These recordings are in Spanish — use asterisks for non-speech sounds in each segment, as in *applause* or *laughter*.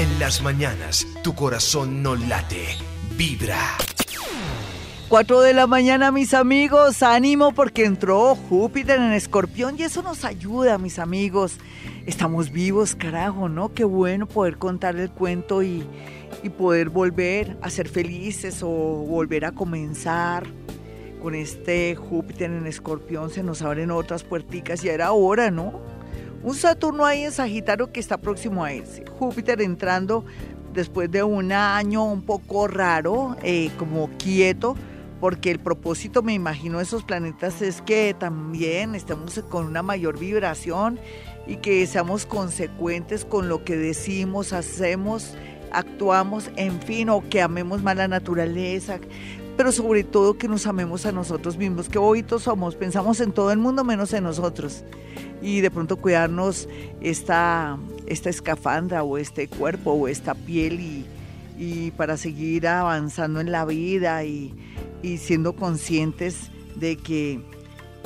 En las mañanas, tu corazón no late, vibra. 4 de la mañana, mis amigos, ánimo porque entró Júpiter en Escorpión y eso nos ayuda, mis amigos. Estamos vivos, carajo, ¿no? Qué bueno poder contar el cuento y, y poder volver a ser felices o volver a comenzar. Con este Júpiter en Escorpión se nos abren otras puerticas y era hora, ¿no? Un Saturno ahí en Sagitario que está próximo a ese. Júpiter entrando después de un año un poco raro, eh, como quieto, porque el propósito, me imagino, de esos planetas es que también estemos con una mayor vibración y que seamos consecuentes con lo que decimos, hacemos, actuamos, en fin, o que amemos más la naturaleza, pero sobre todo que nos amemos a nosotros mismos, que bobitos somos, pensamos en todo el mundo menos en nosotros y de pronto cuidarnos esta, esta escafandra o este cuerpo o esta piel y, para seguir avanzando en la vida y, siendo conscientes de que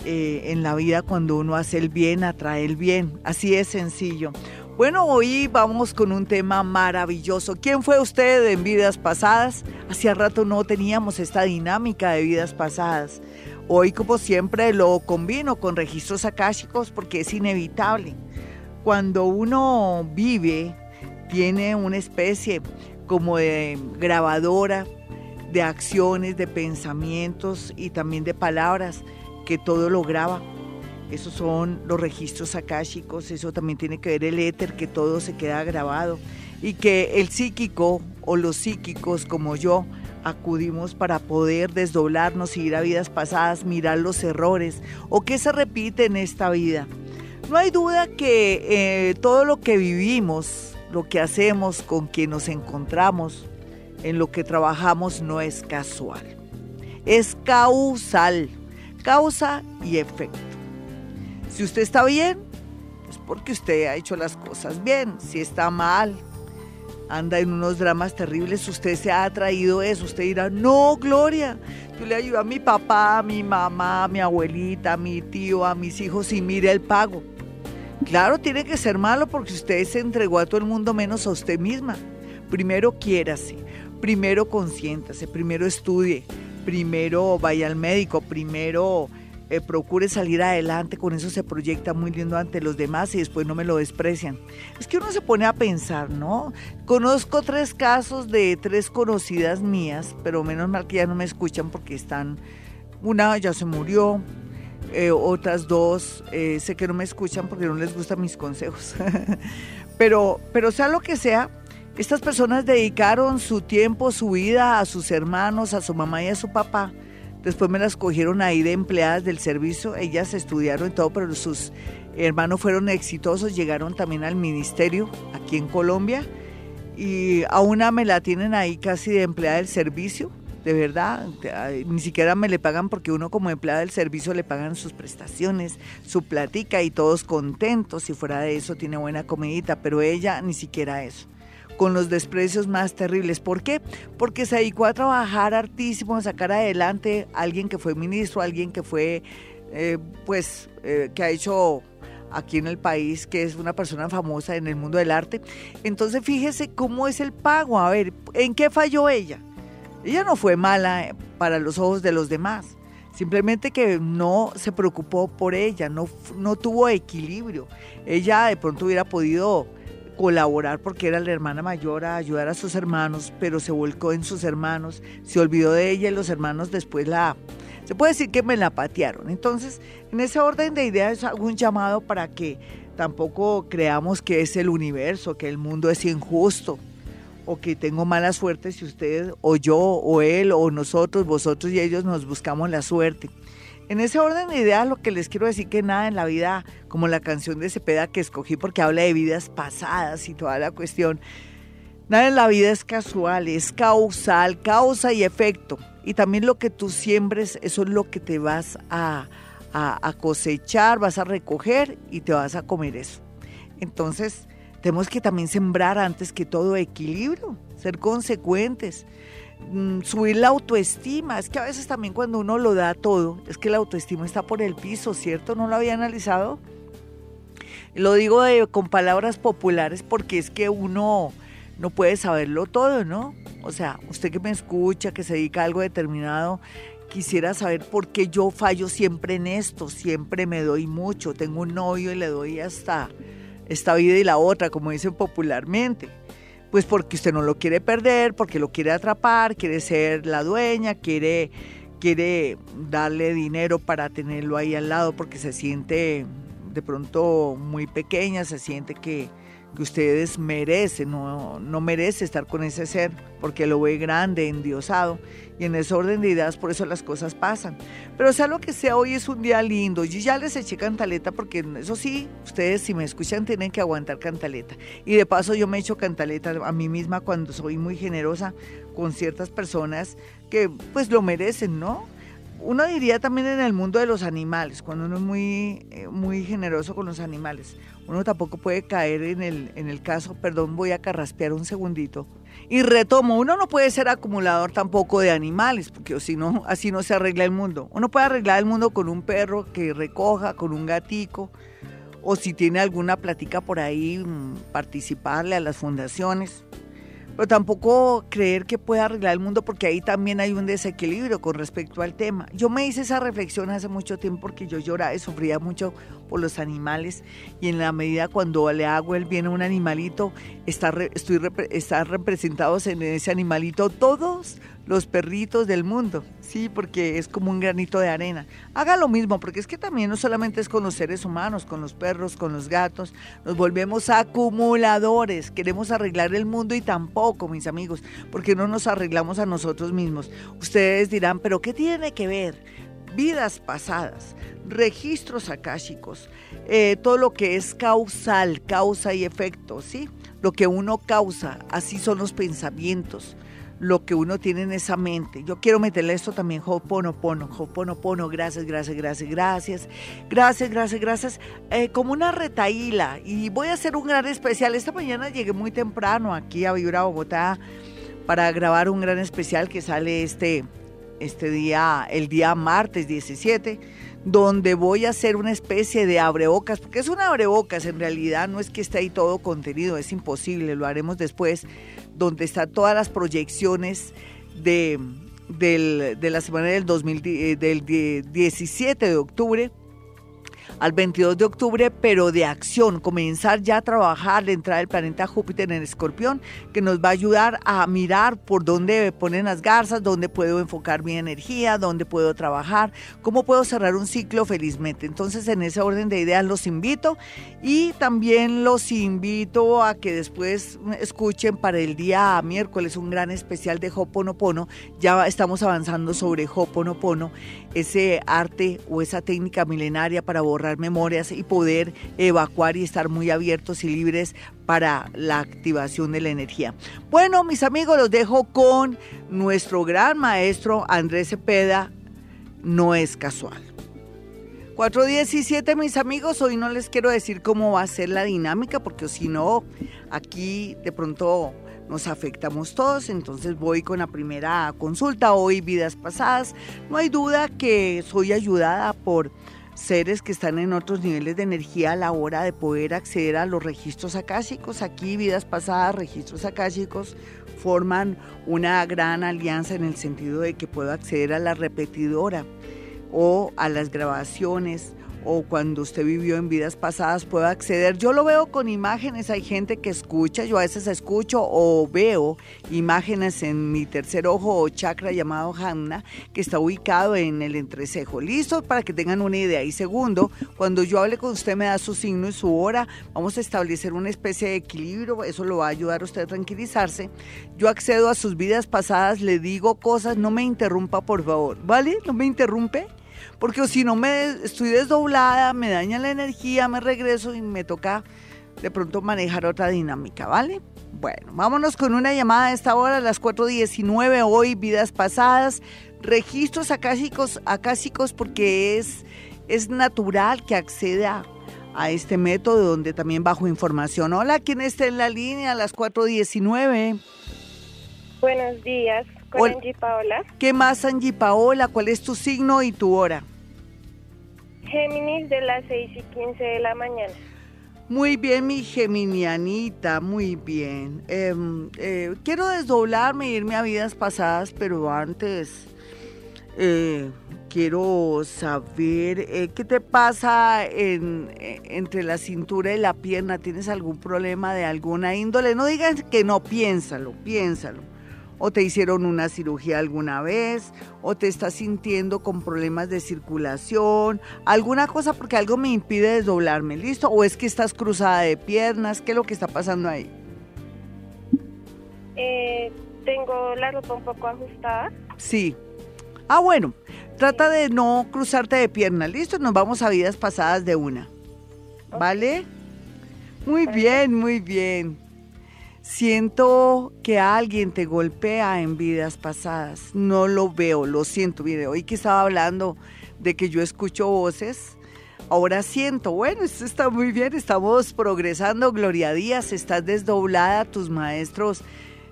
eh, en la vida cuando uno hace el bien, atrae el bien. Así es sencillo. Bueno, hoy vamos con un tema maravilloso. ¿Quién fue usted en vidas pasadas? Hacía rato no teníamos esta dinámica de vidas pasadas. Hoy, como siempre, lo combino con registros akáshicos porque es inevitable. Cuando uno vive, tiene una especie como de grabadora de acciones, de pensamientos y también de palabras que todo lo graba. Esos son los registros akáshicos, eso también tiene que ver el éter, que todo se queda grabado y que el psíquico o los psíquicos como yo acudimos para poder desdoblarnos, ir a vidas pasadas, mirar los errores o qué se repite en esta vida. No hay duda que eh, todo lo que vivimos, lo que hacemos, con quien nos encontramos, en lo que trabajamos no es casual, es causal, causa y efecto. Si usted está bien, es porque usted ha hecho las cosas bien. Si está mal, anda en unos dramas terribles, usted se ha traído eso, usted dirá, no, Gloria, yo le ayudo a mi papá, a mi mamá, a mi abuelita, a mi tío, a mis hijos y mire el pago. Claro, tiene que ser malo porque usted se entregó a todo el mundo menos a usted misma. Primero quiérase, primero consiéntase, primero estudie, primero vaya al médico, primero eh, procure salir adelante, con eso se proyecta muy lindo ante los demás y después no me lo desprecian. Es que uno se pone a pensar, ¿no? Conozco tres casos de tres conocidas mías, pero menos mal que ya no me escuchan porque están, una ya se murió, eh, otras dos eh, sé que no me escuchan porque no les gustan mis consejos. *laughs* pero, pero sea lo que sea, estas personas dedicaron su tiempo, su vida a sus hermanos, a su mamá y a su papá Después me las cogieron ahí de empleadas del servicio. Ellas estudiaron y todo, pero sus hermanos fueron exitosos. Llegaron también al ministerio aquí en Colombia. Y a una me la tienen ahí casi de empleada del servicio. De verdad, ni siquiera me le pagan porque uno como empleada del servicio le pagan sus prestaciones, su platica y todos contentos. Si fuera de eso tiene buena comidita, pero ella ni siquiera eso con los desprecios más terribles. ¿Por qué? Porque se dedicó a trabajar hartísimo, a sacar adelante a alguien que fue ministro, alguien que fue, eh, pues, eh, que ha hecho aquí en el país, que es una persona famosa en el mundo del arte. Entonces fíjese cómo es el pago. A ver, ¿en qué falló ella? Ella no fue mala eh, para los ojos de los demás. Simplemente que no se preocupó por ella, no, no tuvo equilibrio. Ella de pronto hubiera podido colaborar porque era la hermana mayor a ayudar a sus hermanos, pero se volcó en sus hermanos, se olvidó de ella y los hermanos después la... Se puede decir que me la patearon. Entonces, en ese orden de ideas hago un llamado para que tampoco creamos que es el universo, que el mundo es injusto o que tengo mala suerte si usted o yo o él o nosotros, vosotros y ellos nos buscamos la suerte. En ese orden de ideas, lo que les quiero decir que nada en la vida, como la canción de Cepeda que escogí porque habla de vidas pasadas y toda la cuestión, nada en la vida es casual, es causal, causa y efecto. Y también lo que tú siembres, eso es lo que te vas a, a cosechar, vas a recoger y te vas a comer eso. Entonces, tenemos que también sembrar antes que todo equilibrio, ser consecuentes. Mm, subir la autoestima. Es que a veces también cuando uno lo da todo, es que la autoestima está por el piso, ¿cierto? ¿No lo había analizado? Lo digo con palabras populares porque es que uno no puede saberlo todo, ¿no? O sea, usted que me escucha, que se dedica a algo determinado, quisiera saber por qué yo fallo siempre en esto, siempre me doy mucho, tengo un novio y le doy hasta esta vida y la otra, como dicen popularmente. Pues porque usted no lo quiere perder, porque lo quiere atrapar, quiere ser la dueña, quiere, quiere darle dinero para tenerlo ahí al lado porque se siente de pronto muy pequeña, se siente que, que ustedes merecen, no, no merece estar con ese ser porque lo ve grande, endiosado. Y en ese orden de ideas, por eso las cosas pasan. Pero sea lo que sea, hoy es un día lindo. Yo ya les eché cantaleta porque eso sí, ustedes si me escuchan tienen que aguantar cantaleta. Y de paso yo me echo cantaleta a mí misma cuando soy muy generosa con ciertas personas que pues lo merecen, ¿no? Uno diría también en el mundo de los animales, cuando uno es muy, eh, muy generoso con los animales, uno tampoco puede caer en el, en el caso, perdón, voy a carraspear un segundito. Y retomo, uno no puede ser acumulador tampoco de animales, porque si no, así no se arregla el mundo. Uno puede arreglar el mundo con un perro que recoja, con un gatico, o si tiene alguna plática por ahí, mm, participarle a las fundaciones pero tampoco creer que puede arreglar el mundo porque ahí también hay un desequilibrio con respecto al tema. Yo me hice esa reflexión hace mucho tiempo porque yo lloraba y sufría mucho por los animales y en la medida cuando le hago el bien a un animalito, está, estoy, están representados en ese animalito todos los perritos del mundo, sí, porque es como un granito de arena. Haga lo mismo, porque es que también no solamente es con los seres humanos, con los perros, con los gatos, nos volvemos acumuladores, queremos arreglar el mundo y tampoco, mis amigos, porque no nos arreglamos a nosotros mismos. Ustedes dirán, pero ¿qué tiene que ver? Vidas pasadas, registros akáshicos, eh, todo lo que es causal, causa y efecto, ¿sí? Lo que uno causa, así son los pensamientos lo que uno tiene en esa mente. Yo quiero meterle esto también, Ho'oponopono, Ho'oponopono, gracias, gracias, gracias, gracias, gracias, gracias, gracias, eh, como una retaíla. Y voy a hacer un gran especial. Esta mañana llegué muy temprano aquí a Vibra Bogotá para grabar un gran especial que sale este, este día, el día martes 17 donde voy a hacer una especie de abrebocas, porque es un abrebocas, en realidad no es que esté ahí todo contenido, es imposible, lo haremos después, donde están todas las proyecciones de, de la semana del, 2000, eh, del 17 de octubre al 22 de octubre, pero de acción, comenzar ya a trabajar la entrada del planeta Júpiter en Escorpión, que nos va a ayudar a mirar por dónde ponen las garzas, dónde puedo enfocar mi energía, dónde puedo trabajar, cómo puedo cerrar un ciclo felizmente. Entonces, en ese orden de ideas los invito y también los invito a que después escuchen para el día miércoles un gran especial de Hoponopono. Ya estamos avanzando sobre Hoponopono, ese arte o esa técnica milenaria para borrar memorias y poder evacuar y estar muy abiertos y libres para la activación de la energía. Bueno, mis amigos, los dejo con nuestro gran maestro Andrés Cepeda. No es casual. 417, mis amigos, hoy no les quiero decir cómo va a ser la dinámica, porque si no, aquí de pronto nos afectamos todos, entonces voy con la primera consulta, hoy vidas pasadas. No hay duda que soy ayudada por seres que están en otros niveles de energía a la hora de poder acceder a los registros akáshicos. Aquí, vidas pasadas, registros akáshicos forman una gran alianza en el sentido de que puedo acceder a la repetidora o a las grabaciones o cuando usted vivió en vidas pasadas pueda acceder. Yo lo veo con imágenes, hay gente que escucha, yo a veces escucho o veo imágenes en mi tercer ojo o chakra llamado Hanna, que está ubicado en el entrecejo. Listo para que tengan una idea. Y segundo, cuando yo hable con usted me da su signo y su hora, vamos a establecer una especie de equilibrio, eso lo va a ayudar a usted a tranquilizarse. Yo accedo a sus vidas pasadas, le digo cosas, no me interrumpa por favor, ¿vale? No me interrumpe porque si no me estoy desdoblada, me daña la energía, me regreso y me toca de pronto manejar otra dinámica, ¿vale? Bueno, vámonos con una llamada a esta hora, a las 4.19, hoy, vidas pasadas, registros acásicos, acásicos porque es, es natural que acceda a este método donde también bajo información. Hola, ¿quién está en la línea a las 4.19? Buenos días, con Angie Paola. ¿Qué más, Angie Paola? ¿Cuál es tu signo y tu hora? Géminis de las 6 y 15 de la mañana. Muy bien, mi geminianita, muy bien. Em, eh, quiero desdoblarme e irme a vidas pasadas, pero antes eh, quiero saber eh, qué te pasa entre la cintura y la pierna. ¿Tienes algún problema de alguna índole? No digas que no, piénsalo, piénsalo o te hicieron una cirugía alguna vez, o te estás sintiendo con problemas de circulación, alguna cosa porque algo me impide desdoblarme, ¿listo? O es que estás cruzada de piernas, ¿qué es lo que está pasando ahí? Eh, tengo la ropa un poco ajustada. Sí. Ah, bueno, trata de no cruzarte de piernas, ¿listo? Nos vamos a vidas pasadas de una. ¿Vale? Muy bien, muy bien. Siento que alguien te golpea en vidas pasadas. No lo veo, lo siento. Mire, hoy que estaba hablando de que yo escucho voces, ahora siento, bueno, esto está muy bien, estamos progresando. Gloria Díaz, estás desdoblada, tus maestros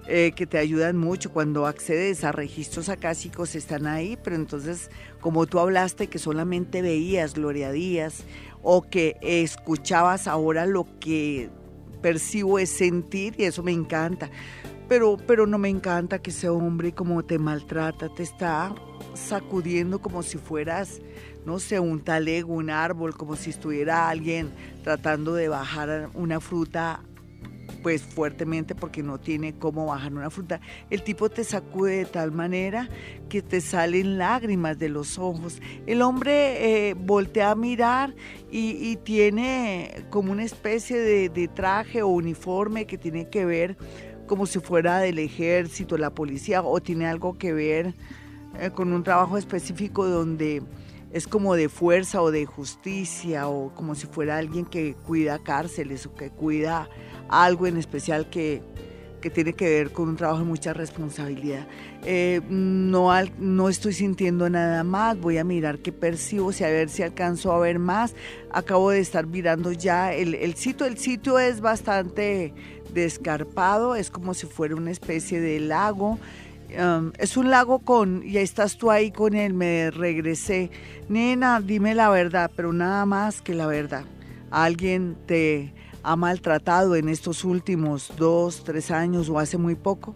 eh, que te ayudan mucho cuando accedes a registros acásicos están ahí, pero entonces, como tú hablaste que solamente veías Gloria Díaz o que escuchabas ahora lo que percibo es sentir y eso me encanta. Pero, pero no me encanta que ese hombre como te maltrata, te está sacudiendo como si fueras, no sé, un talego, un árbol, como si estuviera alguien tratando de bajar una fruta pues fuertemente porque no tiene cómo bajar una fruta. El tipo te sacude de tal manera que te salen lágrimas de los ojos. El hombre eh, voltea a mirar y, tiene como una especie de, traje o uniforme que tiene que ver como si fuera del ejército, la policía, o tiene algo que ver eh, con un trabajo específico donde es como de fuerza o de justicia o como si fuera alguien que cuida cárceles o que cuida algo en especial que, tiene que ver con un trabajo de mucha responsabilidad. Eh, no, no estoy sintiendo nada más, voy a mirar qué percibo, si a ver si alcanzo a ver más. Acabo de estar mirando ya el, el sitio, el sitio es bastante descarpado, es como si fuera una especie de lago. Um, es un lago con, y estás tú ahí con él, me regresé. Nena, dime la verdad, pero nada más que la verdad. Alguien te ha maltratado en estos últimos dos, tres años o hace muy poco?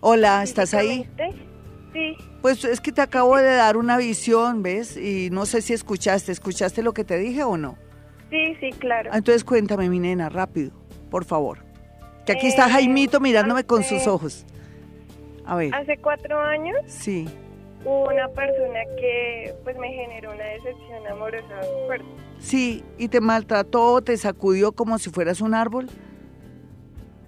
Hola, ¿estás ahí? Sí. Pues es que te acabo de dar una visión, ¿ves? Y no sé si escuchaste, ¿escuchaste lo que te dije o no? Sí, sí, claro. Entonces cuéntame, mi nena, rápido, por favor. Que aquí está Jaimito mirándome con sus ojos. A ver. Hace cuatro años. Sí. Hubo una persona que pues me generó una decepción amorosa fuerte. Sí, y te maltrató, te sacudió como si fueras un árbol.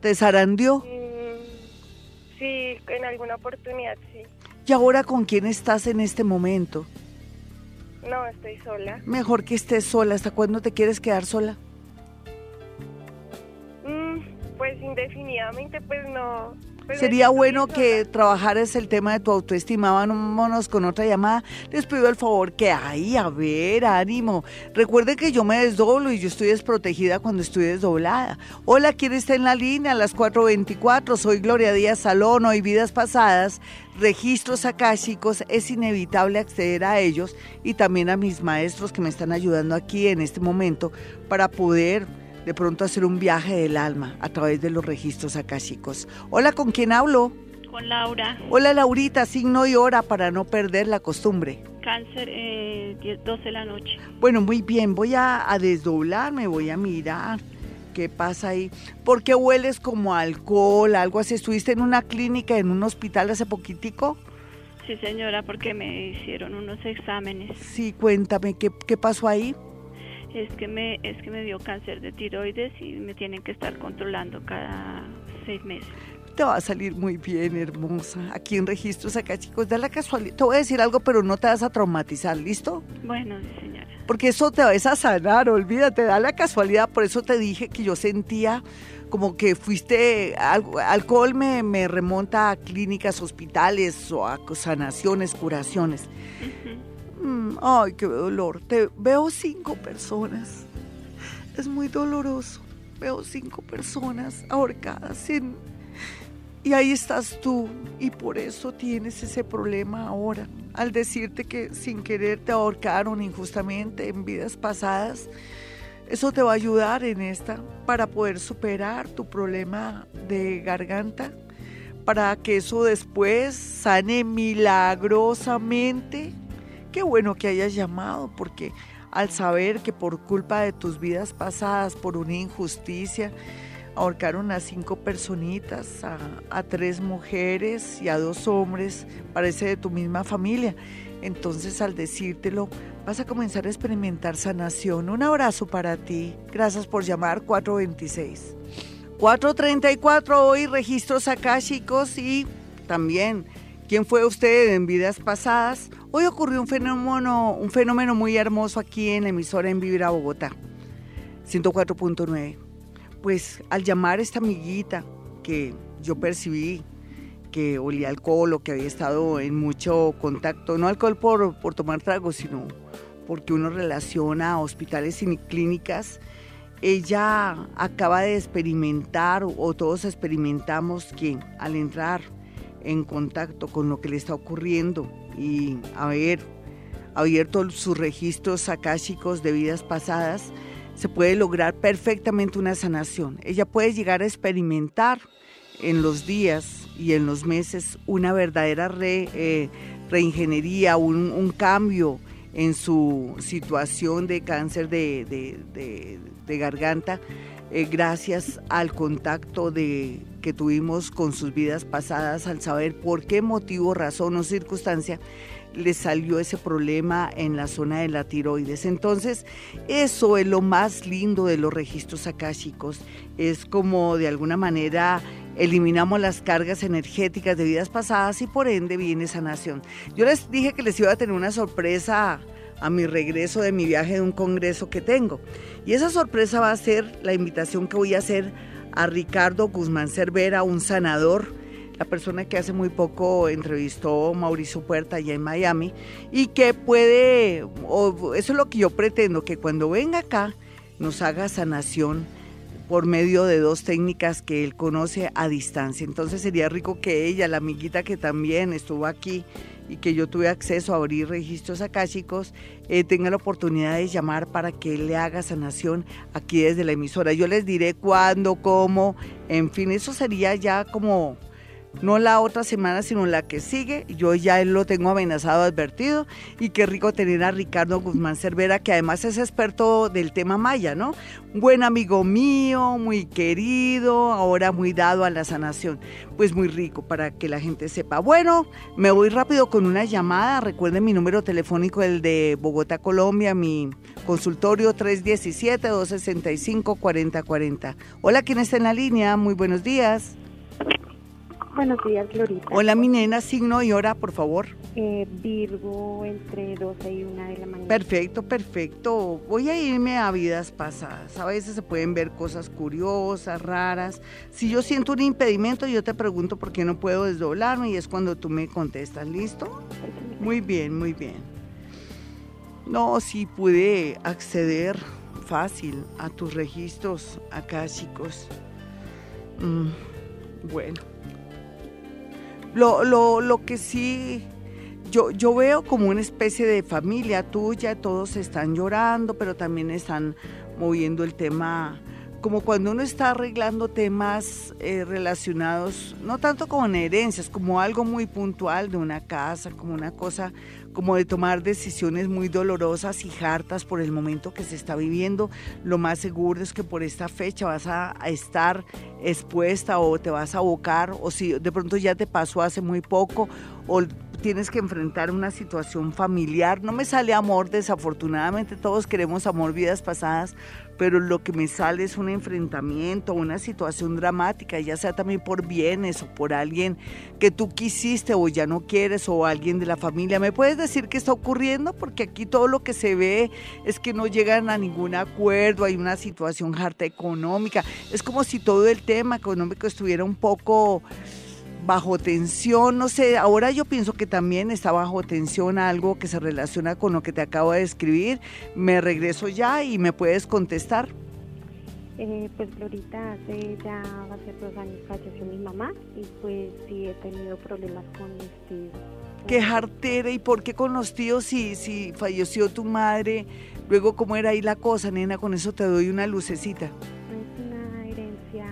¿Te zarandeó? Mm, sí, en alguna oportunidad sí. ¿Y ahora con quién estás en este momento? No, estoy sola. Mejor que estés sola. ¿Hasta cuándo te quieres quedar sola? Pues indefinidamente, pues no. Pues Sería bueno que trabajaras el tema de tu autoestima. Vámonos con otra llamada. Les pido el favor que, ay, a ver, ánimo. Recuerde que yo me desdoblo y yo estoy desprotegida cuando estoy desdoblada. Hola, ¿quién está en la línea? A las 4.24. Soy Gloria Díaz Salón. Hoy Vidas Pasadas, registros akáshicos. Es inevitable acceder a ellos y también a mis maestros que me están ayudando aquí en este momento para poder de pronto hacer un viaje del alma a través de los registros akáshicos. Hola, ¿con quién hablo? Con Laura. Hola, Laurita, signo y hora para no perder la costumbre. Cáncer, eh, 12 de la noche. Bueno, muy bien, voy a, a desdoblarme, voy a mirar qué pasa ahí. ¿Por qué hueles como alcohol, algo así? ¿Estuviste en una clínica, en un hospital hace poquitico? Sí, señora, porque me hicieron unos exámenes. Sí, cuéntame, ¿qué, qué pasó ahí? Es que me es que me dio cáncer de tiroides y me tienen que estar controlando cada seis meses. Te va a salir muy bien, hermosa. Aquí en registros acá, chicos, da la casualidad. Te voy a decir algo, pero no te vas a traumatizar, ¿listo? Bueno, señora. Porque eso te va a sanar, olvídate, da la casualidad. Por eso te dije que yo sentía como que fuiste, alcohol me, me remonta a clínicas, hospitales o a sanaciones, curaciones. Mm, ay, qué dolor. Te veo cinco personas. Es muy doloroso. Veo cinco personas ahorcadas y ahí estás tú y por eso tienes ese problema ahora. Al decirte que sin querer te ahorcaron injustamente en vidas pasadas, Eso te va a ayudar en esta para poder superar tu problema de garganta, para que eso después sane milagrosamente. Qué bueno que hayas llamado porque al saber que por culpa de tus vidas pasadas, por una injusticia, ahorcaron a cinco personitas, a, tres mujeres y a dos hombres, parece de tu misma familia. Entonces al decírtelo, vas a comenzar a experimentar sanación. Un abrazo para ti. Gracias por llamar 426. 434 hoy registros chicos y también quién fue usted en vidas pasadas. Hoy ocurrió un fenómeno, un fenómeno muy hermoso aquí en la emisora en Vivir a Bogotá. 104.9 pues al llamar a esta amiguita que yo percibí que olía alcohol o que había estado en mucho contacto, no alcohol por, por tomar trago, sino porque uno relaciona hospitales y clínicas, ella acaba de experimentar o todos experimentamos que al entrar en contacto con lo que le está ocurriendo y haber abierto sus registros akáshicos de vidas pasadas, se puede lograr perfectamente una sanación. Ella puede llegar a experimentar en los días y en los meses una verdadera eh, reingeniería, un, cambio en su situación de cáncer de, garganta, eh, gracias al contacto de, que tuvimos con sus vidas pasadas, al saber por qué motivo, razón o circunstancia le salió ese problema en la zona de la tiroides. Entonces, eso es lo más lindo de los registros akáshicos. Es como de alguna manera eliminamos las cargas energéticas de vidas pasadas y por ende viene sanación. Yo les dije que les iba a tener una sorpresa a mi regreso de mi viaje de un congreso que tengo. Y esa sorpresa va a ser la invitación que voy a hacer a Ricardo Guzmán Cervera, un sanador la persona que hace muy poco entrevistó Mauricio Puerta allá en Miami, y que puede, eso es lo que yo pretendo, que cuando venga acá nos haga sanación por medio de dos técnicas que él conoce a distancia. Entonces sería rico que ella, la amiguita que también estuvo aquí y que yo tuve acceso a abrir registros akáshicos, eh, tenga la oportunidad de llamar para que él le haga sanación aquí desde la emisora. Yo les diré cuándo, cómo, en fin, eso sería ya como no la otra semana, sino la que sigue. Yo ya lo tengo amenazado, advertido. Y qué rico tener a Ricardo Guzmán Cervera, que además es experto del tema maya, ¿no? Buen amigo mío, muy querido, ahora muy dado a la sanación. Pues muy rico para que la gente sepa. Bueno, me voy rápido con una llamada. Recuerden mi número telefónico, el de Bogotá, Colombia, mi consultorio 317-265-4040. Hola, ¿quién está en la línea? Muy buenos días. Buenos días, Glorita. Hola, mi nena, signo y hora, por favor. Eh, Virgo, entre 12 y 1 de la mañana. Perfecto, perfecto. Voy a irme a vidas pasadas. A veces se pueden ver cosas curiosas, raras. Si yo siento un impedimento, yo te pregunto por qué no puedo desdoblarme y es cuando tú me contestas. ¿Listo? Muy bien, muy bien. No, sí pude acceder fácil a tus registros acá, chicos. Mm, bueno. Lo, lo, lo que sí yo, yo veo como una especie de familia tuya, todos están llorando, pero también están moviendo el tema, como cuando uno está arreglando temas eh, relacionados, no tanto con herencias, como algo muy puntual de una casa, como una cosa como de tomar decisiones muy dolorosas y hartas por el momento que se está viviendo. Lo más seguro es que por esta fecha vas a, estar expuesta o te vas a abocar o si de pronto ya te pasó hace muy poco o tienes que enfrentar una situación familiar. No me sale amor, desafortunadamente todos queremos amor vidas pasadas, pero lo que me sale es un enfrentamiento, una situación dramática, ya sea también por bienes o por alguien que tú quisiste o ya no quieres o alguien de la familia. ¿Me puedes decir qué está ocurriendo? Porque aquí todo lo que se ve es que no llegan a ningún acuerdo, hay una situación harta económica. Es como si todo el tema económico estuviera un poco bajo tensión, no sé, ahora yo pienso que también está bajo tensión algo que se relaciona con lo que te acabo de escribir. Me regreso ya y me puedes contestar. Eh, pues Florita, hace ya ser dos años falleció mi mamá y pues sí he tenido problemas con este Qué jartera. ¿Y por qué con los tíos si, si falleció tu madre? Luego, ¿cómo era ahí la cosa, nena? Con eso te doy una lucecita. Es una herencia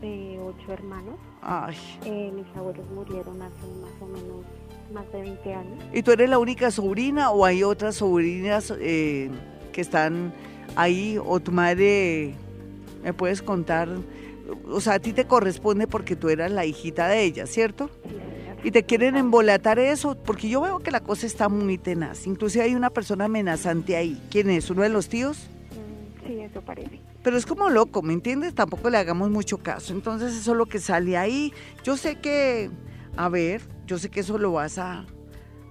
de ocho hermanos. Ay. Eh, mis abuelos murieron hace más o menos más de 20 años. ¿Y tú eres la única sobrina o hay otras sobrinas eh, que están ahí? ¿O tu madre me puedes contar? O sea, a ti te corresponde porque tú eras la hijita de ella, ¿cierto? Sí. Y te quieren embolatar eso, porque yo veo que la cosa está muy tenaz. Inclusive hay una persona amenazante ahí. ¿Quién es? ¿Uno de los tíos? Mm, Sí, eso parece. Pero es como loco, ¿me entiendes? Tampoco le hagamos mucho caso. Entonces eso es lo que sale ahí. Yo sé que, a ver, yo sé que eso lo vas a,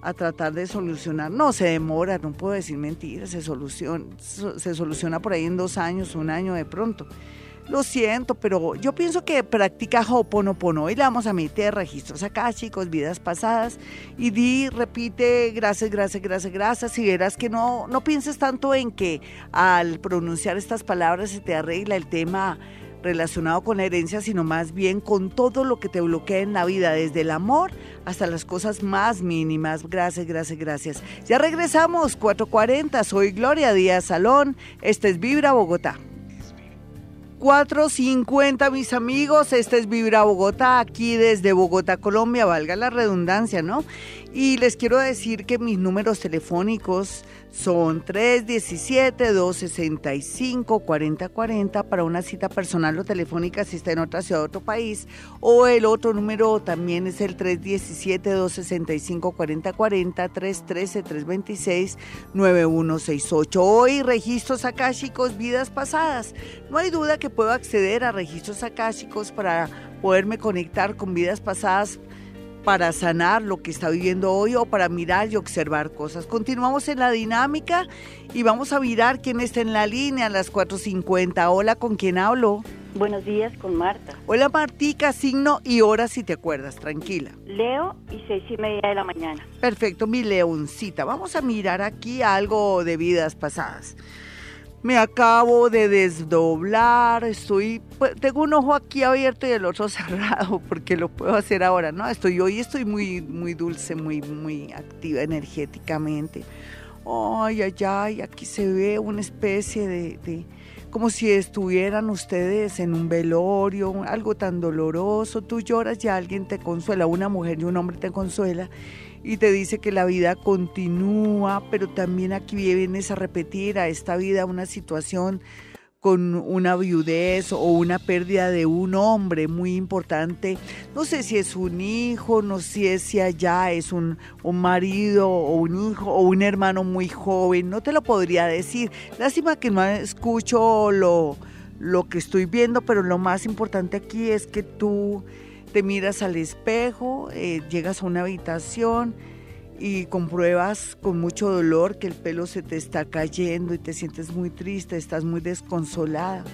a tratar de solucionar. No, se demora, no puedo decir mentiras, se soluciona, so- se soluciona por ahí en dos años, un año de pronto. Lo siento, pero yo pienso que practica Ho'oponopono. Y le vamos a meter registros acá, chicos, vidas pasadas. Y di, repite, gracias, gracias, gracias, gracias. Y verás que no, no pienses tanto en que al pronunciar estas palabras se te arregla el tema relacionado con la herencia, sino más bien con todo lo que te bloquea en la vida, desde el amor hasta las cosas más mínimas. Gracias, gracias, gracias. Ya regresamos, 4.40. Soy Gloria Díaz Salón. Este es Vibra Bogotá. 4.50 mis amigos, este es Vibra Bogotá, aquí desde Bogotá, Colombia, valga la redundancia, ¿no? Y les quiero decir que mis números telefónicos son 317-265-4040 para una cita personal o telefónica si está en otra ciudad o otro país. O el otro número también es el 317-265-4040, 313-326-9168. Hoy registros akáshicos, vidas pasadas. No hay duda que puedo acceder a registros akáshicos para poderme conectar con vidas pasadas para sanar lo que está viviendo hoy o para mirar y observar cosas. Continuamos en la dinámica y vamos a mirar quién está en la línea a las 4.50. Hola, ¿con quién hablo? Buenos días con Marta. Hola, Martica, signo y hora si te acuerdas, tranquila. Leo y seis y media de la mañana. Perfecto, mi leoncita. Vamos a mirar aquí algo de vidas pasadas. Me acabo de desdoblar, estoy, pues, tengo un ojo aquí abierto y el otro *laughs* cerrado porque lo puedo hacer ahora, ¿no? Estoy hoy estoy muy muy dulce, muy muy activa energéticamente. Ay, ay, ay, aquí se ve una especie de, de como si estuvieran ustedes en un velorio, algo tan doloroso, tú lloras y alguien te consuela, una mujer y un hombre te consuela y te dice que la vida continúa, pero también aquí vienes a repetir a esta vida una situación con una viudez o una pérdida de un hombre muy importante. No sé si es un hijo, no sé si allá es un, un marido o un hijo o un hermano muy joven, no te lo podría decir. Lástima que no escucho lo, lo que estoy viendo, pero lo más importante aquí es que tú te miras al espejo, eh, llegas a una habitación y compruebas con mucho dolor que el pelo se te está cayendo y te sientes muy triste, estás muy desconsolada.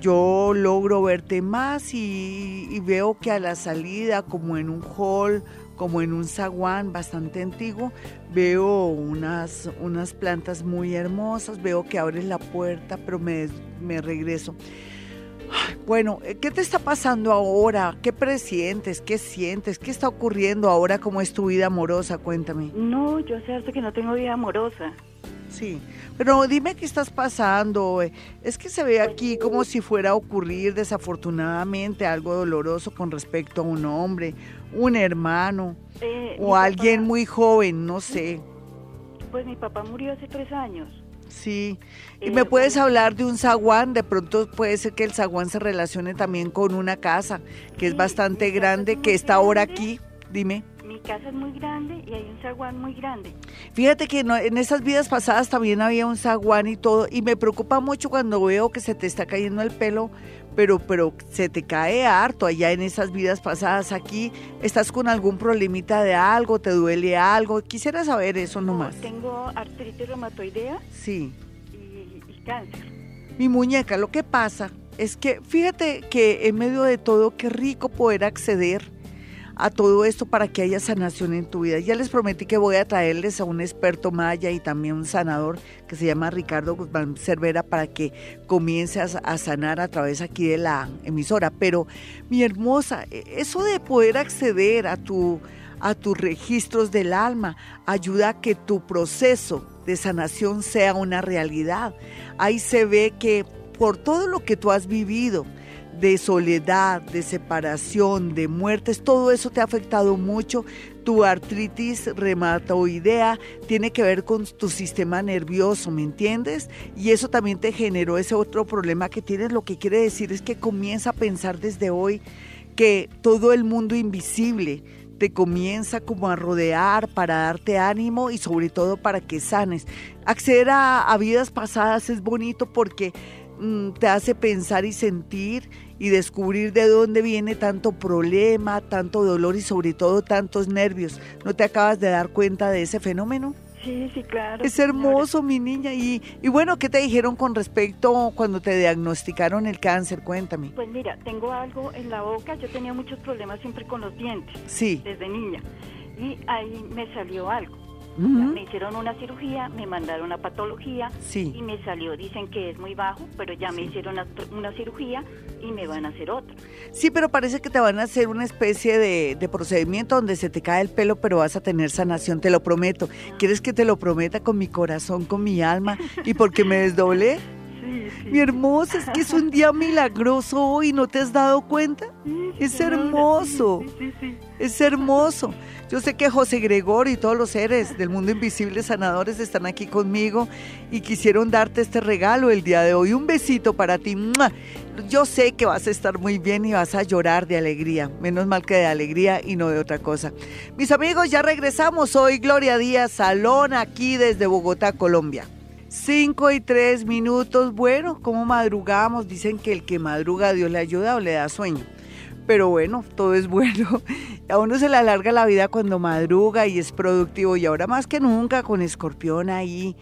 Yo logro verte más y, veo que a la salida, como en un hall, como en un zaguán bastante antiguo, veo unas, unas plantas muy hermosas, veo que abres la puerta, pero me, me regreso. Bueno, eh, ¿qué te está pasando ahora? ¿Qué presientes? ¿Qué sientes? ¿Qué está ocurriendo ahora? ¿Cómo es tu vida amorosa? Cuéntame. No, yo sé hasta que no tengo vida amorosa. Sí, pero dime qué estás pasando. eh. Es que se ve aquí como si fuera a ocurrir desafortunadamente algo doloroso con respecto a un hombre, un hermano Eh, o papá- alguien muy joven, no sé. Pues mi papá murió hace tres años. Sí. ¿Y Eh, me puedes bueno. hablar de un zaguán? De pronto puede ser que el zaguán se relacione también con una casa que es bastante grande, es que está ahora aquí. Dime. Mi casa es muy grande y hay un zaguán muy grande. Fíjate que no- en esas vidas pasadas también había un zaguán y todo, y me preocupa mucho cuando veo que se te está cayendo el pelo, pero, pero se te cae harto allá en esas vidas pasadas. Aquí estás con algún problemita de algo, te duele algo. Quisiera saber eso nomás. Tengo artritis reumatoidea Sí. y, y cáncer. Mi muñeca, lo que pasa es que fíjate que en medio de todo, qué rico poder acceder a todo esto para que haya sanación en tu vida. Ya les prometí que voy a traerles a un experto maya y también un sanador que se llama Ricardo Guzmán Cervera para que comience a, a sanar a través aquí de la emisora. Pero mi hermosa, e- eso de poder acceder a tu a tus registros del alma, ayuda a que tu proceso de sanación sea una realidad. Ahí se ve que por todo lo que tú has vivido, de soledad, de separación, de muertes, todo eso te ha afectado mucho. Tu artritis reumatoidea tiene que ver con tu sistema nervioso, ¿me entiendes? Y eso también te generó ese otro problema que tienes. Lo que quiere decir es que comienza a pensar desde hoy que todo el mundo invisible te comienza como a rodear para darte ánimo y sobre todo para que sanes. Acceder a, vidas pasadas es bonito porque mm, te hace pensar y sentir y descubrir de dónde viene tanto problema, tanto dolor y sobre todo tantos nervios. ¿No te acabas de dar cuenta de ese fenómeno? Sí, sí, claro. Es hermoso, mi niña. Y, y bueno, ¿qué te dijeron con respecto cuando te diagnosticaron el cáncer? Cuéntame. Pues mira, tengo algo en la boca. Yo tenía muchos problemas siempre con los dientes. Sí. Desde niña. Y ahí me salió algo. Me hicieron una cirugía, me mandaron a patología y me salió, dicen que es muy bajo, pero ya me hicieron una, cirugía y me van a hacer otra. Sí, pero parece que te van a hacer una especie de, de, procedimiento donde se te cae el pelo, pero vas a tener sanación, te lo prometo. ¿Quieres que te lo prometa con mi corazón, con mi alma y porque me desdoblé? Mi hermosa, es que es un día milagroso hoy, ¿no te has dado cuenta? es hermoso, es hermoso. Yo sé que José Gregorio y todos los seres del mundo invisible sanadores están aquí conmigo y quisieron darte este regalo el día de hoy. Un besito para ti. Yo sé que vas a estar muy bien y vas a llorar de alegría. Menos mal que de alegría y no de otra cosa. Mis amigos, ya regresamos. Hoy Gloria Díaz Salón aquí desde Bogotá, Colombia. Cinco y tres minutos. Bueno, ¿cómo madrugamos? Dicen que el que madruga Dios le ayuda o le da sueño pero bueno, todo es bueno. *laughs* A uno se le alarga la vida cuando madruga y es productivo y ahora más que nunca con Escorpión ahí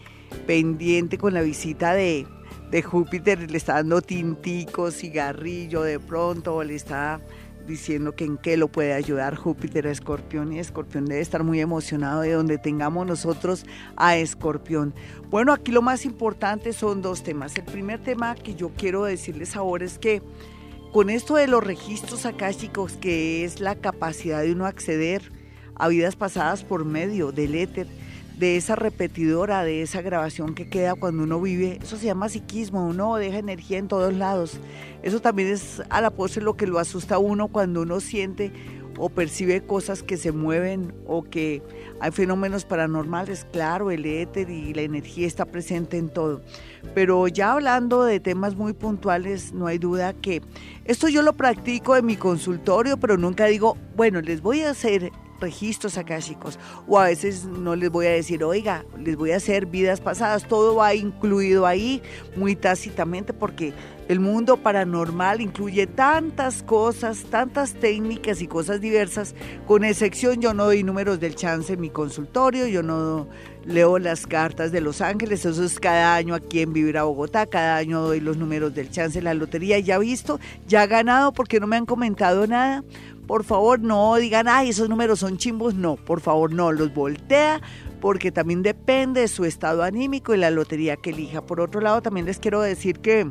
pendiente con la visita de, de Júpiter, le está dando tintico, cigarrillo de pronto, le está diciendo que en qué lo puede ayudar Júpiter a Escorpión y Escorpión debe estar muy emocionado de donde tengamos nosotros a Escorpión. Bueno, aquí lo más importante son dos temas. El primer tema que yo quiero decirles ahora es que con esto de los registros akáshicos, que es la capacidad de uno acceder a vidas pasadas por medio del éter, de esa repetidora, de esa grabación que queda cuando uno vive, eso se llama psiquismo, uno deja energía en todos lados. Eso también es a la postre lo que lo asusta a uno cuando uno siente o percibe cosas que se mueven o que hay fenómenos paranormales, claro, el éter y la energía está presente en todo. Pero ya hablando de temas muy puntuales, no hay duda que esto yo lo practico en mi consultorio, pero nunca digo, bueno, les voy a hacer registros chicos o a veces no les voy a decir, oiga, les voy a hacer vidas pasadas, todo va incluido ahí muy tácitamente porque el mundo paranormal incluye tantas cosas, tantas técnicas y cosas diversas, con excepción yo no doy números del chance en mi consultorio, yo no leo las cartas de Los Ángeles, eso es cada año aquí en Vivir a Bogotá, cada año doy los números del chance la lotería, ya visto, ya ganado porque no me han comentado nada. Por favor, no digan, ay, esos números son chimbos, no, por favor, no, los voltea, porque también depende de su estado anímico y la lotería que elija. Por otro lado, también les quiero decir que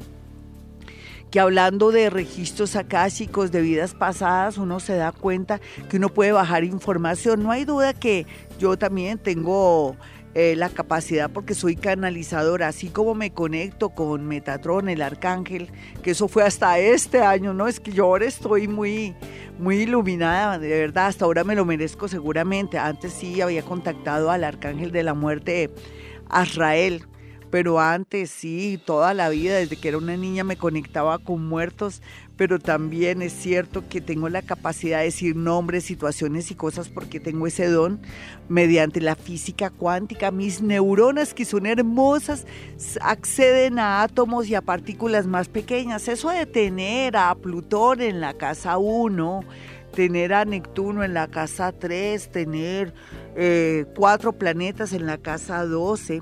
que hablando de registros akáshicos de vidas pasadas, uno se da cuenta que uno puede bajar información. No hay duda que yo también tengo eh, la capacidad porque soy canalizadora, así como me conecto con Metatron, el arcángel, que eso fue hasta este año, ¿no? Es que yo ahora estoy muy, muy iluminada, de verdad, hasta ahora me lo merezco seguramente. Antes sí había contactado al arcángel de la muerte, Azrael, pero antes sí, toda la vida, desde que era una niña me conectaba con muertos, pero también es cierto que tengo la capacidad de decir nombres, situaciones y cosas porque tengo ese don mediante la física cuántica. Mis neuronas, que son hermosas, acceden a átomos y a partículas más pequeñas. Eso de tener a Plutón en la casa 1, tener a Neptuno en la casa 3, tener eh, cuatro planetas en la casa 12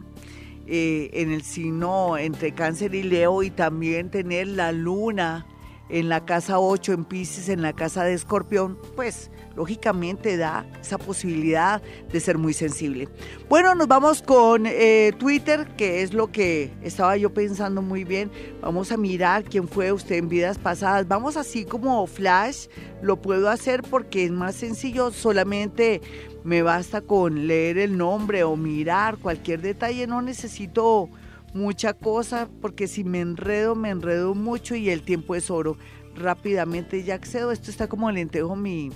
eh, en el signo entre cáncer y Leo y también tener la luna en la casa 8 en Pisces, en la casa de Escorpión, pues lógicamente da esa posibilidad de ser muy sensible. Bueno, nos vamos con eh, Twitter, que es lo que estaba yo pensando muy bien. Vamos a mirar quién fue usted en vidas pasadas. Vamos así como flash, lo puedo hacer porque es más sencillo, solamente me basta con leer el nombre o mirar cualquier detalle, no necesito mucha cosa porque si me enredo, me enredo mucho y el tiempo es oro. Rápidamente ya accedo, esto está como lentejo mi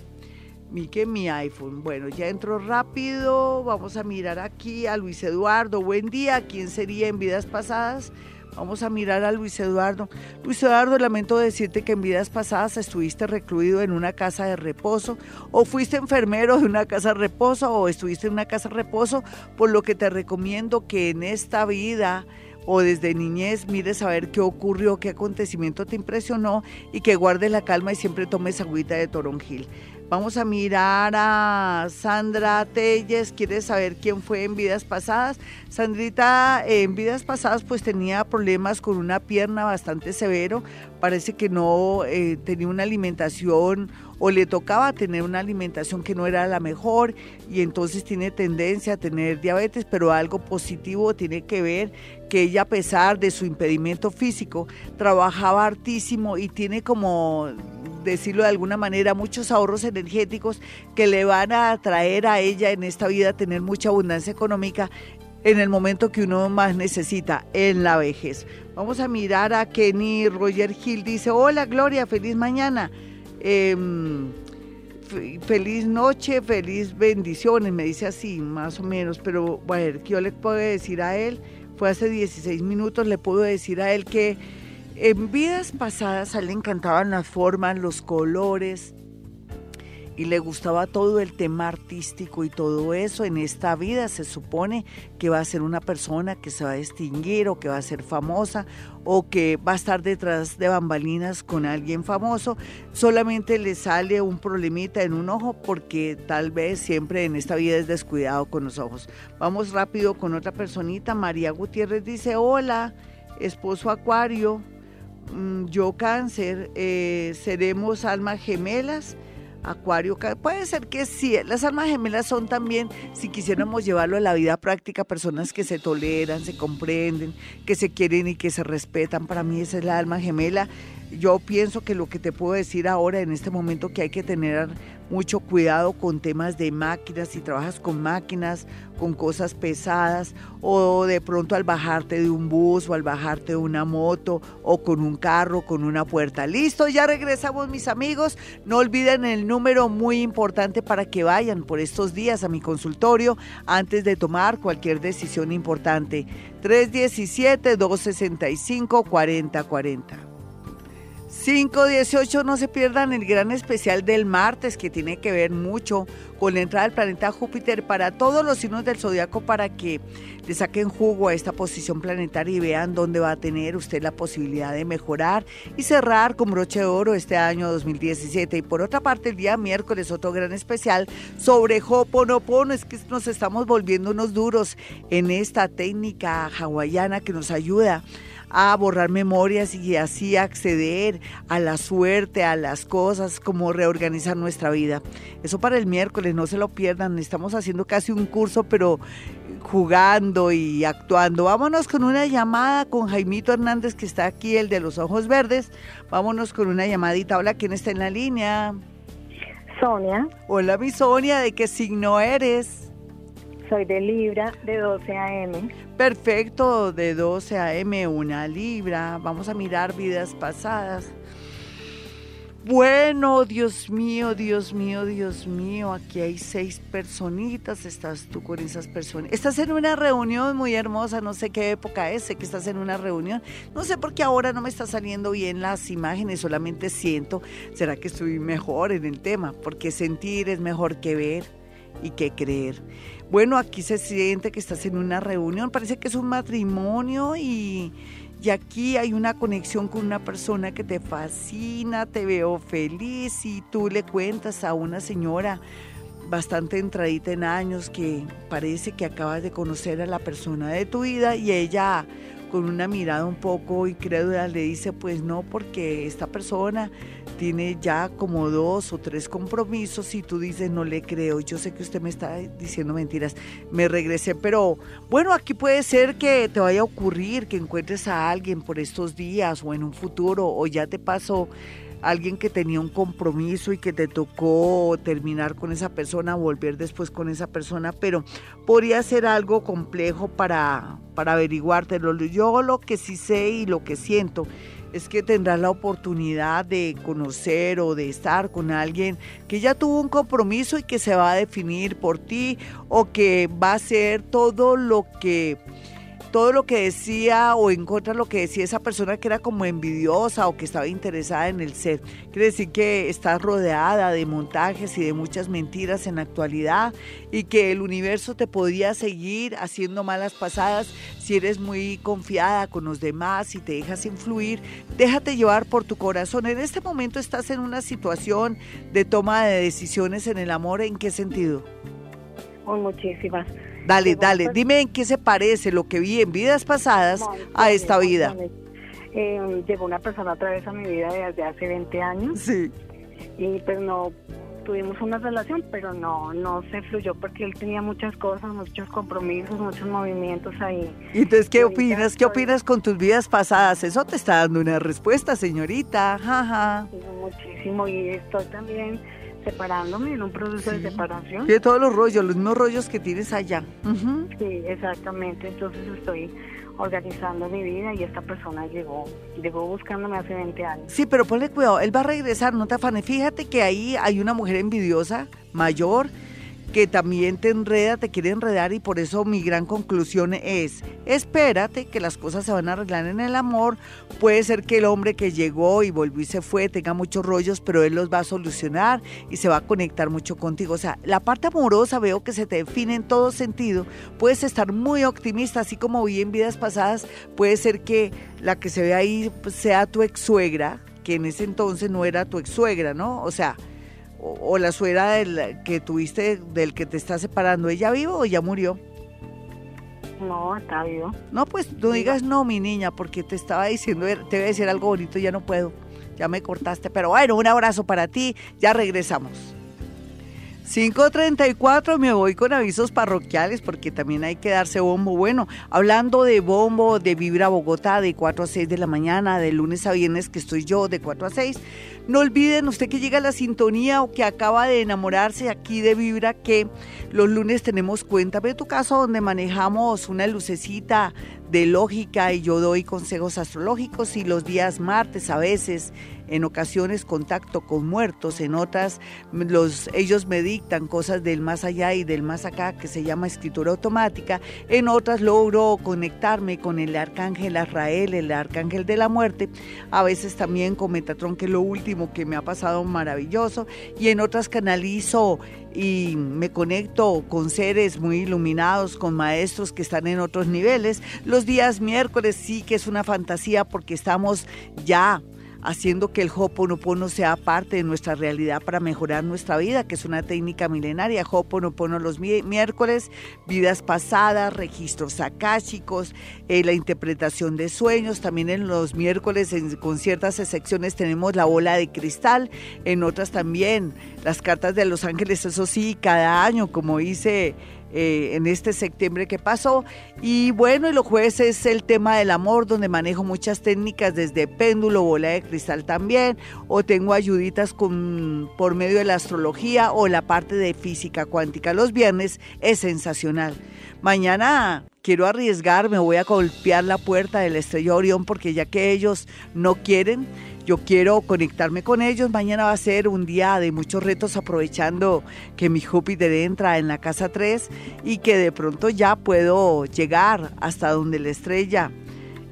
mi que mi iPhone. Bueno, ya entro rápido. Vamos a mirar aquí a Luis Eduardo. Buen día. ¿Quién sería en vidas pasadas? Vamos a mirar a Luis Eduardo. Luis Eduardo, lamento decirte que en vidas pasadas estuviste recluido en una casa de reposo o fuiste enfermero de una casa de reposo o estuviste en una casa de reposo, por lo que te recomiendo que en esta vida o desde niñez mires a ver qué ocurrió, qué acontecimiento te impresionó y que guardes la calma y siempre tomes agüita de toronjil. Vamos a mirar a Sandra Telles, quiere saber quién fue en vidas pasadas. Sandrita en vidas pasadas pues tenía problemas con una pierna bastante severo, parece que no eh, tenía una alimentación o le tocaba tener una alimentación que no era la mejor y entonces tiene tendencia a tener diabetes, pero algo positivo tiene que ver que ella a pesar de su impedimento físico trabajaba hartísimo y tiene como decirlo de alguna manera, muchos ahorros energéticos que le van a traer a ella en esta vida tener mucha abundancia económica en el momento que uno más necesita, en la vejez. Vamos a mirar a Kenny Roger Hill. Dice, hola Gloria, feliz mañana. Em, feliz noche, feliz bendiciones, me dice así, más o menos. Pero, bueno, ¿qué yo le puedo decir a él? Fue hace 16 minutos, le puedo decir a él que en vidas pasadas a él le encantaban las formas, los colores y le gustaba todo el tema artístico y todo eso. En esta vida se supone que va a ser una persona que se va a distinguir o que va a ser famosa o que va a estar detrás de bambalinas con alguien famoso. Solamente le sale un problemita en un ojo porque tal vez siempre en esta vida es descuidado con los ojos. Vamos rápido con otra personita. María Gutiérrez dice, hola, esposo Acuario Mm, yo cáncer, eh, seremos almas gemelas. Acuario, puede ser que sí, las almas gemelas son también, si quisiéramos llevarlo a la vida práctica, personas que se toleran, se comprenden, que se quieren y que se respetan. Para mí esa es la alma gemela. Yo pienso que lo que te puedo decir ahora en este momento que hay que tener mucho cuidado con temas de máquinas, si trabajas con máquinas, con cosas pesadas, o de pronto al bajarte de un bus o al bajarte de una moto o con un carro, con una puerta. Listo, ya regresamos mis amigos. No olviden el número muy importante para que vayan por estos días a mi consultorio antes de tomar cualquier decisión importante. 317-265-4040. 518, no se pierdan el gran especial del martes que tiene que ver mucho con la entrada del planeta Júpiter para todos los signos del zodiaco para que le saquen jugo a esta posición planetaria y vean dónde va a tener usted la posibilidad de mejorar y cerrar con broche de oro este año 2017. Y por otra parte, el día miércoles otro gran especial sobre Hoponopono, es que nos estamos volviendo unos duros en esta técnica hawaiana que nos ayuda borrar memorias y así acceder a la suerte, a las cosas, como reorganizar nuestra vida. Eso para el miércoles, no se lo pierdan. Estamos haciendo casi un curso, pero jugando y actuando. Vámonos con una llamada con Jaimito Hernández, que está aquí, el de los ojos verdes. Vámonos con una llamadita. Hola, ¿quién está en la línea? Sonia. Hola, mi Sonia, ¿de qué signo eres? Soy de Libra, de 12 a.m. Perfecto, de 12 a.m. una Libra. Vamos a mirar vidas pasadas. Bueno, Dios mío, Dios mío, Dios mío, aquí hay seis personitas, estás tú con esas personas. Estás en una reunión muy hermosa, no sé qué época es, sé que estás en una reunión, no sé por qué ahora no me está saliendo bien las imágenes, solamente siento, ¿será que estoy mejor en el tema? Porque sentir es mejor que ver y que creer. Bueno, aquí se siente que estás en una reunión, parece que es un matrimonio y, y aquí hay una conexión con una persona que te fascina, te veo feliz y tú le cuentas a una señora bastante entradita en años que parece que acabas de conocer a la persona de tu vida y ella con una mirada un poco incrédula le dice, pues no, porque esta persona tiene ya como dos o tres compromisos y tú dices, no le creo, yo sé que usted me está diciendo mentiras, me regresé, pero bueno, aquí puede ser que te vaya a ocurrir que encuentres a alguien por estos días o en un futuro o ya te pasó alguien que tenía un compromiso y que te tocó terminar con esa persona, volver después con esa persona, pero podría ser algo complejo para, para averiguártelo. Yo lo que sí sé y lo que siento es que tendrás la oportunidad de conocer o de estar con alguien que ya tuvo un compromiso y que se va a definir por ti o que va a ser todo lo que todo lo que decía o en contra de lo que decía esa persona que era como envidiosa o que estaba interesada en el ser. Quiere decir que estás rodeada de montajes y de muchas mentiras en la actualidad y que el universo te podría seguir haciendo malas pasadas si eres muy confiada con los demás y te dejas influir. Déjate llevar por tu corazón. En este momento estás en una situación de toma de decisiones en el amor. ¿En qué sentido? muchísimas. Dale, dale, dime en qué se parece lo que vi en vidas pasadas a esta vida. Eh, llegó una persona otra vez a mi vida desde hace 20 años. Sí. Y pues no tuvimos una relación, pero no no se fluyó porque él tenía muchas cosas, muchos compromisos, muchos movimientos ahí. ¿Y entonces qué opinas? ¿Qué opinas con tus vidas pasadas? Eso te está dando una respuesta, señorita. Jaja. muchísimo y estoy también separándome en un proceso de separación. De todos los rollos, los mismos rollos que tienes allá. Sí, exactamente. Entonces estoy organizando mi vida y esta persona llegó, llegó buscándome hace 20 años. Sí, pero ponle cuidado, él va a regresar, no te afanes. Fíjate que ahí hay una mujer envidiosa, mayor, que también te enreda, te quiere enredar y por eso mi gran conclusión es, espérate que las cosas se van a arreglar en el amor, puede ser que el hombre que llegó y volvió y se fue tenga muchos rollos, pero él los va a solucionar y se va a conectar mucho contigo. O sea, la parte amorosa veo que se te define en todo sentido, puedes estar muy optimista, así como vi en vidas pasadas, puede ser que la que se ve ahí sea tu ex suegra, que en ese entonces no era tu ex suegra, ¿no? O sea, o, la suegra del que tuviste, del que te está separando, ¿ella vivo o ya murió? No, está vivo. No, pues no digas no, mi niña, porque te estaba diciendo, te voy a decir algo bonito, ya no puedo. Ya me cortaste, pero bueno, un abrazo para ti, ya regresamos. 5.34, me voy con avisos parroquiales porque también hay que darse bombo. Bueno, hablando de bombo, de Vibra Bogotá de 4 a 6 de la mañana, de lunes a viernes que estoy yo de 4 a 6. No olviden, usted que llega a la sintonía o que acaba de enamorarse aquí de Vibra, que los lunes tenemos Cuéntame tu caso donde manejamos una lucecita de lógica y yo doy consejos astrológicos y los días martes a veces en ocasiones contacto con muertos, en otras los, ellos me dictan cosas del más allá y del más acá que se llama escritura automática, en otras logro conectarme con el arcángel Azrael, el arcángel de la muerte, a veces también con Metatron, que es lo último que me ha pasado maravilloso, y en otras canalizo y me conecto con seres muy iluminados, con maestros que están en otros niveles. Los días miércoles sí que es una fantasía porque estamos ya haciendo que el Hoponopono sea parte de nuestra realidad para mejorar nuestra vida, que es una técnica milenaria. Hoponopono los miércoles, vidas pasadas, registros akáshicos, eh, la interpretación de sueños. También en los miércoles, con ciertas excepciones, tenemos la bola de cristal. En otras también las cartas de los ángeles, eso sí, cada año, como dice eh, en este septiembre que pasó. Y bueno, y los jueves es el tema del amor, donde manejo muchas técnicas desde péndulo, bola de cristal también, o tengo ayuditas con, por medio de la astrología o la parte de física cuántica. Los viernes es sensacional. Mañana quiero arriesgarme, voy a golpear la puerta del estrella Orión porque ya que ellos no quieren, yo quiero conectarme con ellos. Mañana va a ser un día de muchos retos aprovechando que mi Júpiter entra en la casa 3 y que de pronto ya puedo llegar hasta donde la estrella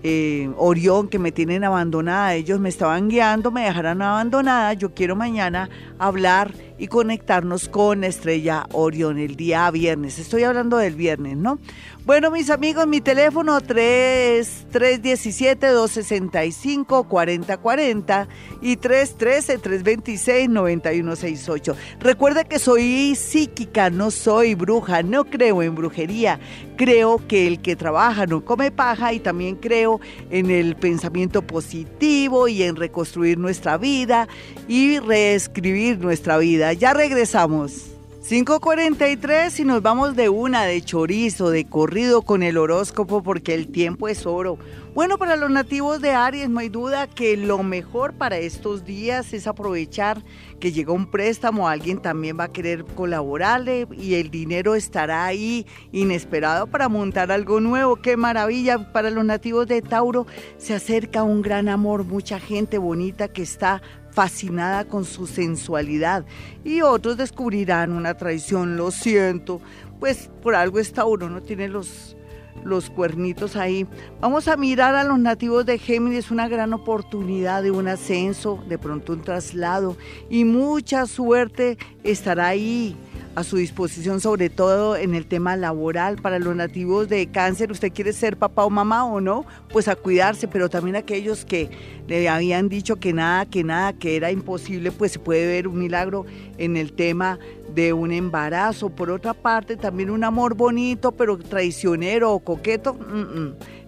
eh, Orión que me tienen abandonada. Ellos me estaban guiando, me dejarán abandonada. Yo quiero mañana hablar y conectarnos con la estrella Orión el día viernes. Estoy hablando del viernes, ¿no? Bueno, mis amigos, mi teléfono 317-265-4040 y 313-326-9168. Recuerda que soy psíquica, no soy bruja, no creo en brujería. Creo que el que trabaja no come paja y también creo en el pensamiento positivo y en reconstruir nuestra vida y reescribir nuestra vida. Ya regresamos. 5.43 y nos vamos de una de chorizo, de corrido con el horóscopo porque el tiempo es oro. Bueno, para los nativos de Aries no hay duda que lo mejor para estos días es aprovechar que llega un préstamo, alguien también va a querer colaborarle y el dinero estará ahí inesperado para montar algo nuevo. ¡Qué maravilla! Para los nativos de Tauro se acerca un gran amor, mucha gente bonita que está fascinada con su sensualidad y otros descubrirán una traición, lo siento, pues por algo está uno, no tiene los, los cuernitos ahí. Vamos a mirar a los nativos de Géminis, una gran oportunidad de un ascenso, de pronto un traslado y mucha suerte estará ahí a su disposición, sobre todo en el tema laboral. Para los nativos de cáncer, usted quiere ser papá o mamá o no, pues a cuidarse, pero también aquellos que le habían dicho que nada, que nada, que era imposible, pues se puede ver un milagro en el tema de un embarazo. Por otra parte, también un amor bonito, pero traicionero o coqueto.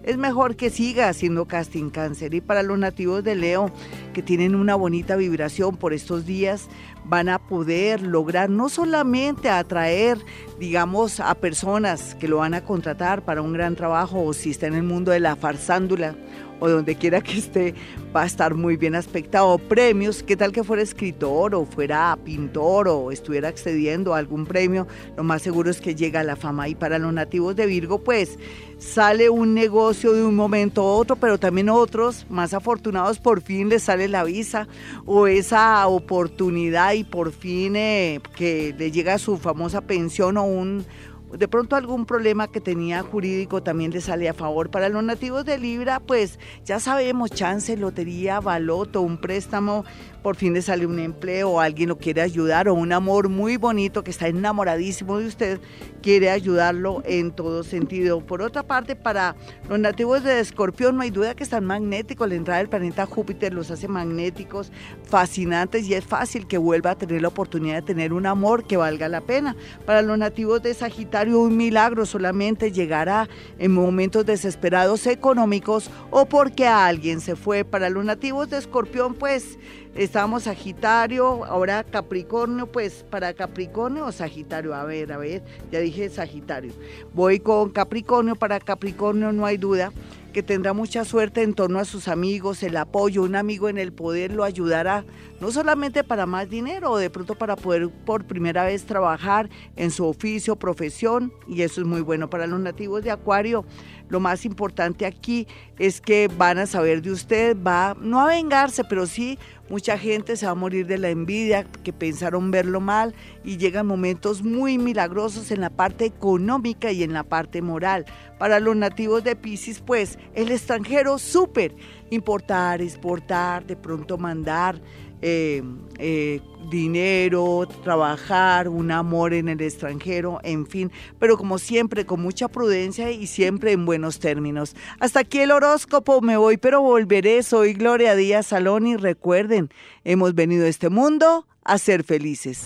Es mejor que siga haciendo casting cáncer. Y para los nativos de Leo, que tienen una bonita vibración por estos días, van a poder lograr no solamente atraer, digamos, a personas que lo van a contratar para un gran trabajo o si está en el mundo de la farsándula o donde quiera que esté, va a estar muy bien aspectado. Premios, ¿qué tal que fuera escritor o fuera pintor o estuviera accediendo a algún premio? Lo más seguro es que llega la fama. Y para los nativos de Virgo, pues sale un negocio de un momento a otro, pero también otros más afortunados por fin les sale la visa o esa oportunidad y por fin eh, que le llega su famosa pensión o un de pronto algún problema que tenía jurídico también le sale a favor. Para los nativos de Libra, pues ya sabemos, chance, lotería, baloto, un préstamo, por fin le sale un empleo o alguien lo quiere ayudar o un amor muy bonito que está enamoradísimo de usted, quiere ayudarlo en todo sentido. Por otra parte, para los nativos de Escorpión no hay duda que están magnéticos, la entrada del planeta Júpiter los hace magnéticos, fascinantes y es fácil que vuelva a tener la oportunidad de tener un amor que valga la pena. Para los nativos de Sagitario un milagro solamente llegará en momentos desesperados económicos o porque alguien se fue. Para los nativos de Escorpión pues Estábamos Sagitario, ahora Capricornio, pues para Capricornio o Sagitario, a ver, a ver, ya dije Sagitario. Voy con Capricornio, para Capricornio no hay duda que tendrá mucha suerte en torno a sus amigos, el apoyo, un amigo en el poder lo ayudará, no solamente para más dinero o de pronto para poder por primera vez trabajar en su oficio, profesión, y eso es muy bueno para los nativos de Acuario. Lo más importante aquí es que van a saber de usted, va no a vengarse, pero sí mucha gente se va a morir de la envidia, que pensaron verlo mal y llegan momentos muy milagrosos en la parte económica y en la parte moral. Para los nativos de Pisces, pues el extranjero súper, importar, exportar, de pronto mandar eh, eh, dinero, trabajar, un amor en el extranjero, en fin, pero como siempre con mucha prudencia y siempre en buenos términos. Hasta aquí el horóscopo, me voy, pero volveré. Soy Gloria Díaz Salón y recuerden, hemos venido a este mundo a ser felices.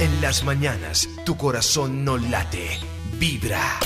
En las mañanas, tu corazón no late, vibra.